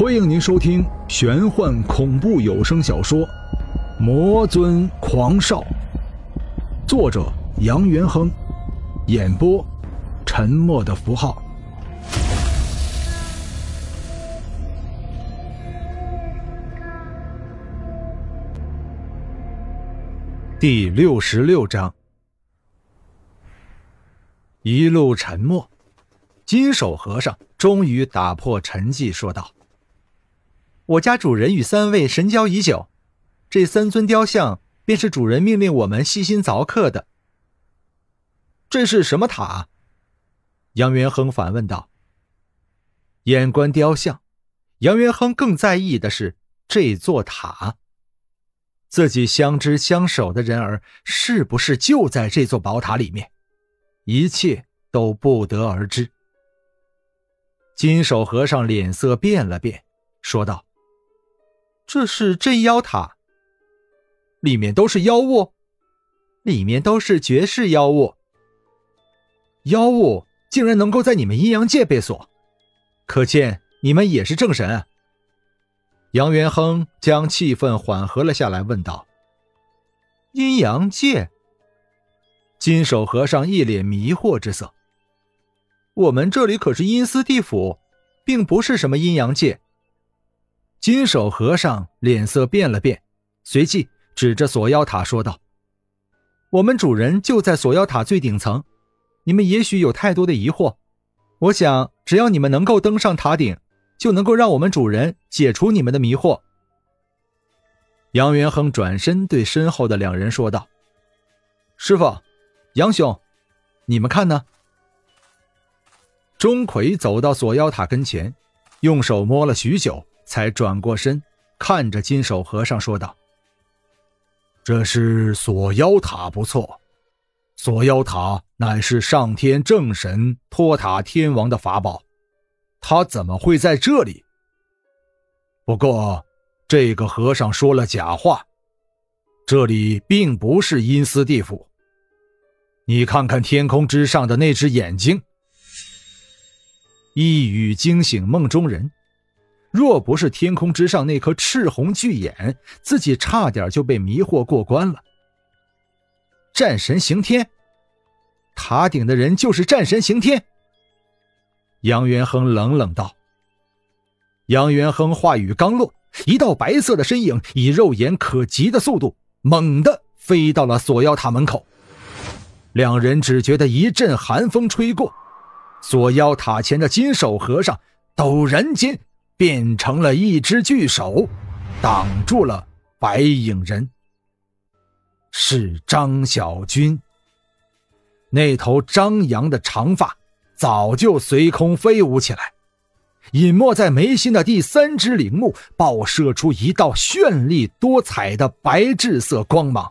欢迎您收听玄幻恐怖有声小说《魔尊狂少》，作者杨元亨，演播沉默的符号。第六十六章，一路沉默，金手和尚终于打破沉寂，说道。我家主人与三位神交已久，这三尊雕像便是主人命令我们细心凿刻的。这是什么塔？杨元亨反问道。眼观雕像，杨元亨更在意的是这座塔。自己相知相守的人儿是不是就在这座宝塔里面？一切都不得而知。金手和尚脸色变了变，说道。这是镇妖塔，里面都是妖物，里面都是绝世妖物。妖物竟然能够在你们阴阳界被锁，可见你们也是正神。杨元亨将气氛缓和了下来，问道：“阴阳界？”金手和尚一脸迷惑之色：“我们这里可是阴司地府，并不是什么阴阳界。”金手和尚脸色变了变，随即指着锁妖塔说道：“我们主人就在锁妖塔最顶层，你们也许有太多的疑惑。我想，只要你们能够登上塔顶，就能够让我们主人解除你们的迷惑。”杨元亨转身对身后的两人说道：“师傅，杨兄，你们看呢？”钟馗走到锁妖塔跟前，用手摸了许久。才转过身，看着金手和尚说道：“这是锁妖塔，不错。锁妖塔乃是上天正神托塔天王的法宝，他怎么会在这里？不过，这个和尚说了假话，这里并不是阴司地府。你看看天空之上的那只眼睛。”一语惊醒梦中人。若不是天空之上那颗赤红巨眼，自己差点就被迷惑过关了。战神刑天，塔顶的人就是战神刑天。杨元亨冷冷道。杨元亨话语刚落，一道白色的身影以肉眼可及的速度，猛地飞到了锁妖塔门口。两人只觉得一阵寒风吹过，锁妖塔前的金手和尚陡然间。变成了一只巨手，挡住了白影人。是张小军。那头张扬的长发早就随空飞舞起来，隐没在眉心的第三只灵目爆射出一道绚丽多彩的白炽色光芒。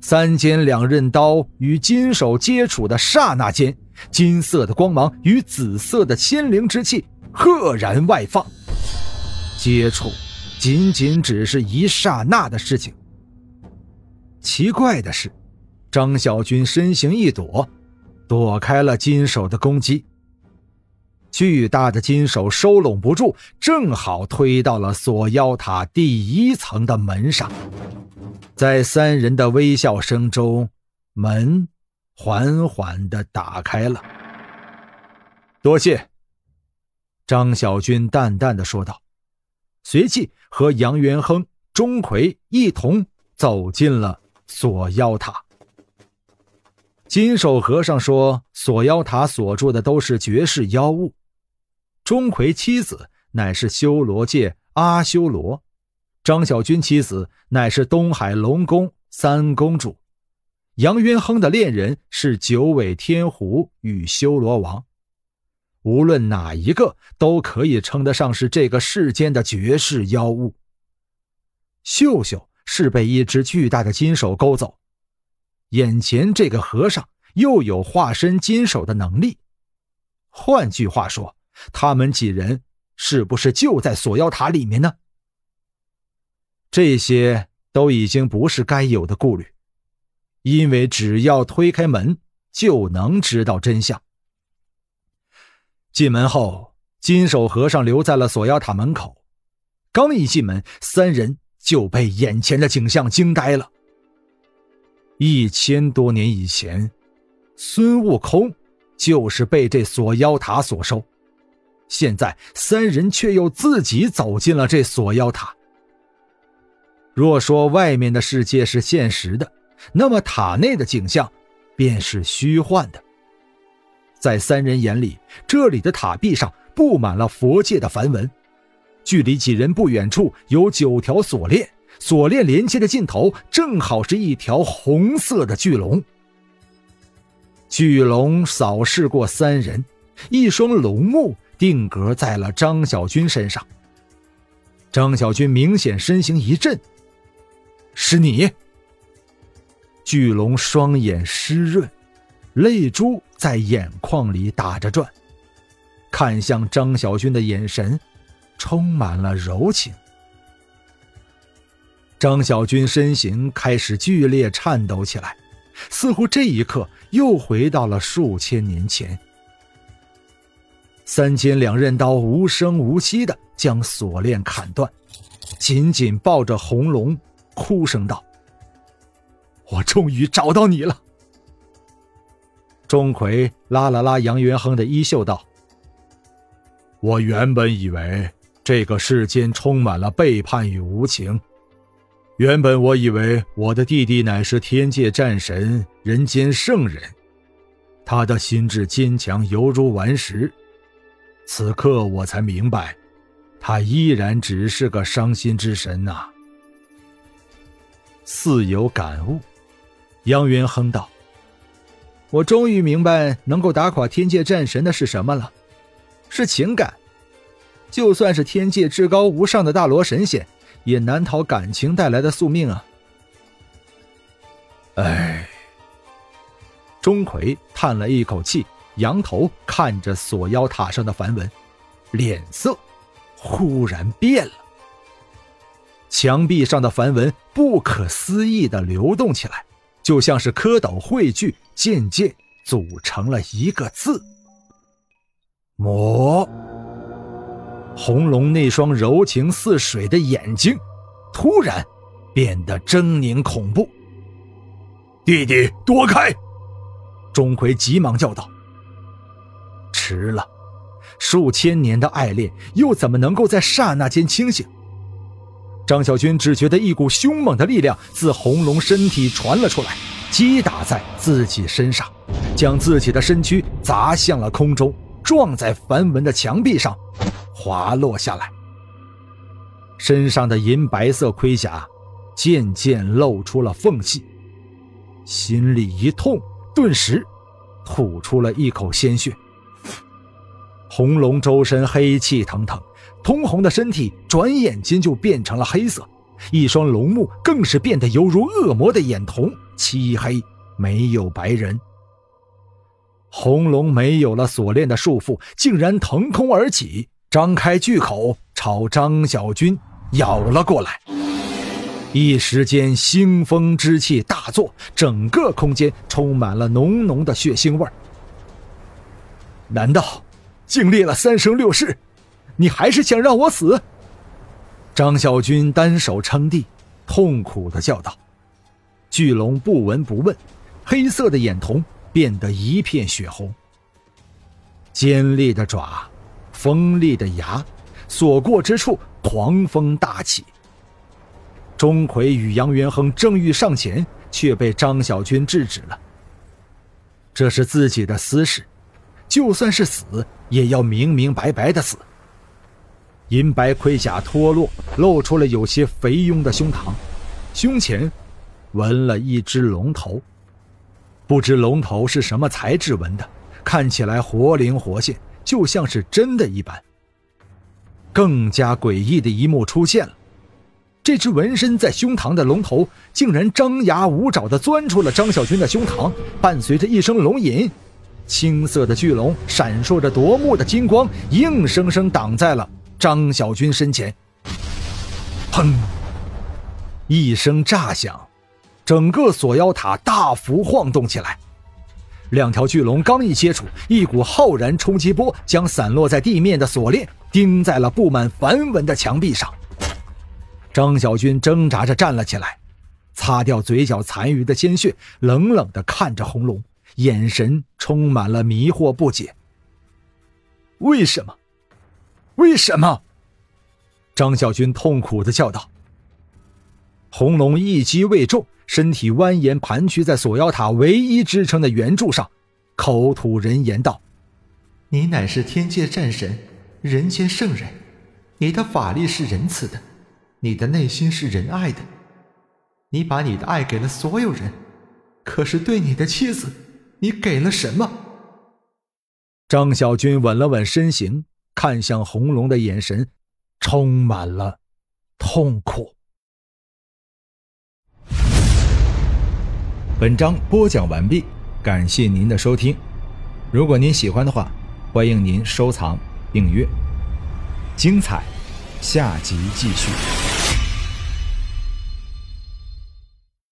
三尖两刃刀与金手接触的刹那间，金色的光芒与紫色的仙灵之气。赫然外放，接触仅仅只是一刹那的事情。奇怪的是，张小军身形一躲，躲开了金手的攻击。巨大的金手收拢不住，正好推到了锁妖塔第一层的门上。在三人的微笑声中，门缓缓的打开了。多谢。张小军淡淡的说道，随即和杨元亨、钟馗一同走进了锁妖塔。金手和尚说：“锁妖塔锁住的都是绝世妖物。”钟馗妻子乃是修罗界阿修罗，张小军妻子乃是东海龙宫三公主，杨元亨的恋人是九尾天狐与修罗王。无论哪一个都可以称得上是这个世间的绝世妖物。秀秀是被一只巨大的金手勾走，眼前这个和尚又有化身金手的能力。换句话说，他们几人是不是就在锁妖塔里面呢？这些都已经不是该有的顾虑，因为只要推开门，就能知道真相。进门后，金手和尚留在了锁妖塔门口，刚一进门，三人就被眼前的景象惊呆了。一千多年以前，孙悟空就是被这锁妖塔所收，现在三人却又自己走进了这锁妖塔。若说外面的世界是现实的，那么塔内的景象便是虚幻的。在三人眼里，这里的塔壁上布满了佛界的梵文，距离几人不远处有九条锁链，锁链连接的尽头正好是一条红色的巨龙。巨龙扫视过三人，一双龙目定格在了张小军身上。张小军明显身形一震。是你。巨龙双眼湿润，泪珠在眼眶里打着转，看向张小军的眼神充满了柔情。张小军身形开始剧烈颤抖起来，似乎这一刻又回到了数千年前。三尖两刃刀无声无息的将锁链砍断，紧紧抱着红龙。哭声道：“我终于找到你了。”钟馗拉了拉杨元亨的衣袖道：“我原本以为这个世间充满了背叛与无情，原本我以为我的弟弟乃是天界战神、人间圣人，他的心智坚强犹如顽石。此刻我才明白，他依然只是个伤心之神呐。”似有感悟，杨元亨道：“我终于明白，能够打垮天界战神的是什么了，是情感。就算是天界至高无上的大罗神仙，也难逃感情带来的宿命啊。”哎，钟馗叹了一口气，仰头看着锁妖塔上的梵文，脸色忽然变了。墙壁上的梵文不可思议的流动起来，就像是蝌蚪汇聚，渐渐组成了一个字“魔”。红龙那双柔情似水的眼睛，突然变得狰狞恐怖。弟弟，躲开！钟馗急忙叫道。迟了，数千年的爱恋，又怎么能够在刹那间清醒？张小军只觉得一股凶猛的力量自红龙身体传了出来，击打在自己身上，将自己的身躯砸向了空中，撞在梵文的墙壁上，滑落下来。身上的银白色盔甲渐渐露出了缝隙，心里一痛，顿时吐出了一口鲜血。红龙周身黑气腾腾。通红的身体转眼间就变成了黑色，一双龙目更是变得犹如恶魔的眼瞳，漆黑没有白人。红龙没有了锁链的束缚，竟然腾空而起，张开巨口朝张小军咬了过来。一时间，腥风之气大作，整个空间充满了浓浓的血腥味难道经历了三生六世？你还是想让我死？张小军单手撑地，痛苦的叫道。巨龙不闻不问，黑色的眼瞳变得一片血红。尖利的爪，锋利的牙，所过之处狂风大起。钟馗与杨元亨正欲上前，却被张小军制止了。这是自己的私事，就算是死，也要明明白白的死。银白盔甲脱落，露出了有些肥庸的胸膛，胸前纹了一只龙头，不知龙头是什么材质纹的，看起来活灵活现，就像是真的一般。更加诡异的一幕出现了，这只纹身在胸膛的龙头竟然张牙舞爪地钻出了张小军的胸膛，伴随着一声龙吟，青色的巨龙闪烁着夺目的金光，硬生生挡在了。张小军身前，砰！一声炸响，整个锁妖塔大幅晃动起来。两条巨龙刚一接触，一股浩然冲击波将散落在地面的锁链钉在了布满梵文的墙壁上。张小军挣扎着站了起来，擦掉嘴角残余的鲜血，冷冷地看着红龙，眼神充满了迷惑不解。为什么？为什么？张小军痛苦的叫道。红龙一击未中。身体蜿蜒盘曲在锁妖塔唯一支撑的圆柱上，口吐人言道：“你乃是天界战神，人间圣人，你的法力是仁慈的，你的内心是仁爱的，你把你的爱给了所有人，可是对你的妻子，你给了什么？”张小军稳了稳身形，看向红龙的眼神，充满了痛苦。本章播讲完毕，感谢您的收听。如果您喜欢的话，欢迎您收藏、订阅。精彩，下集继续。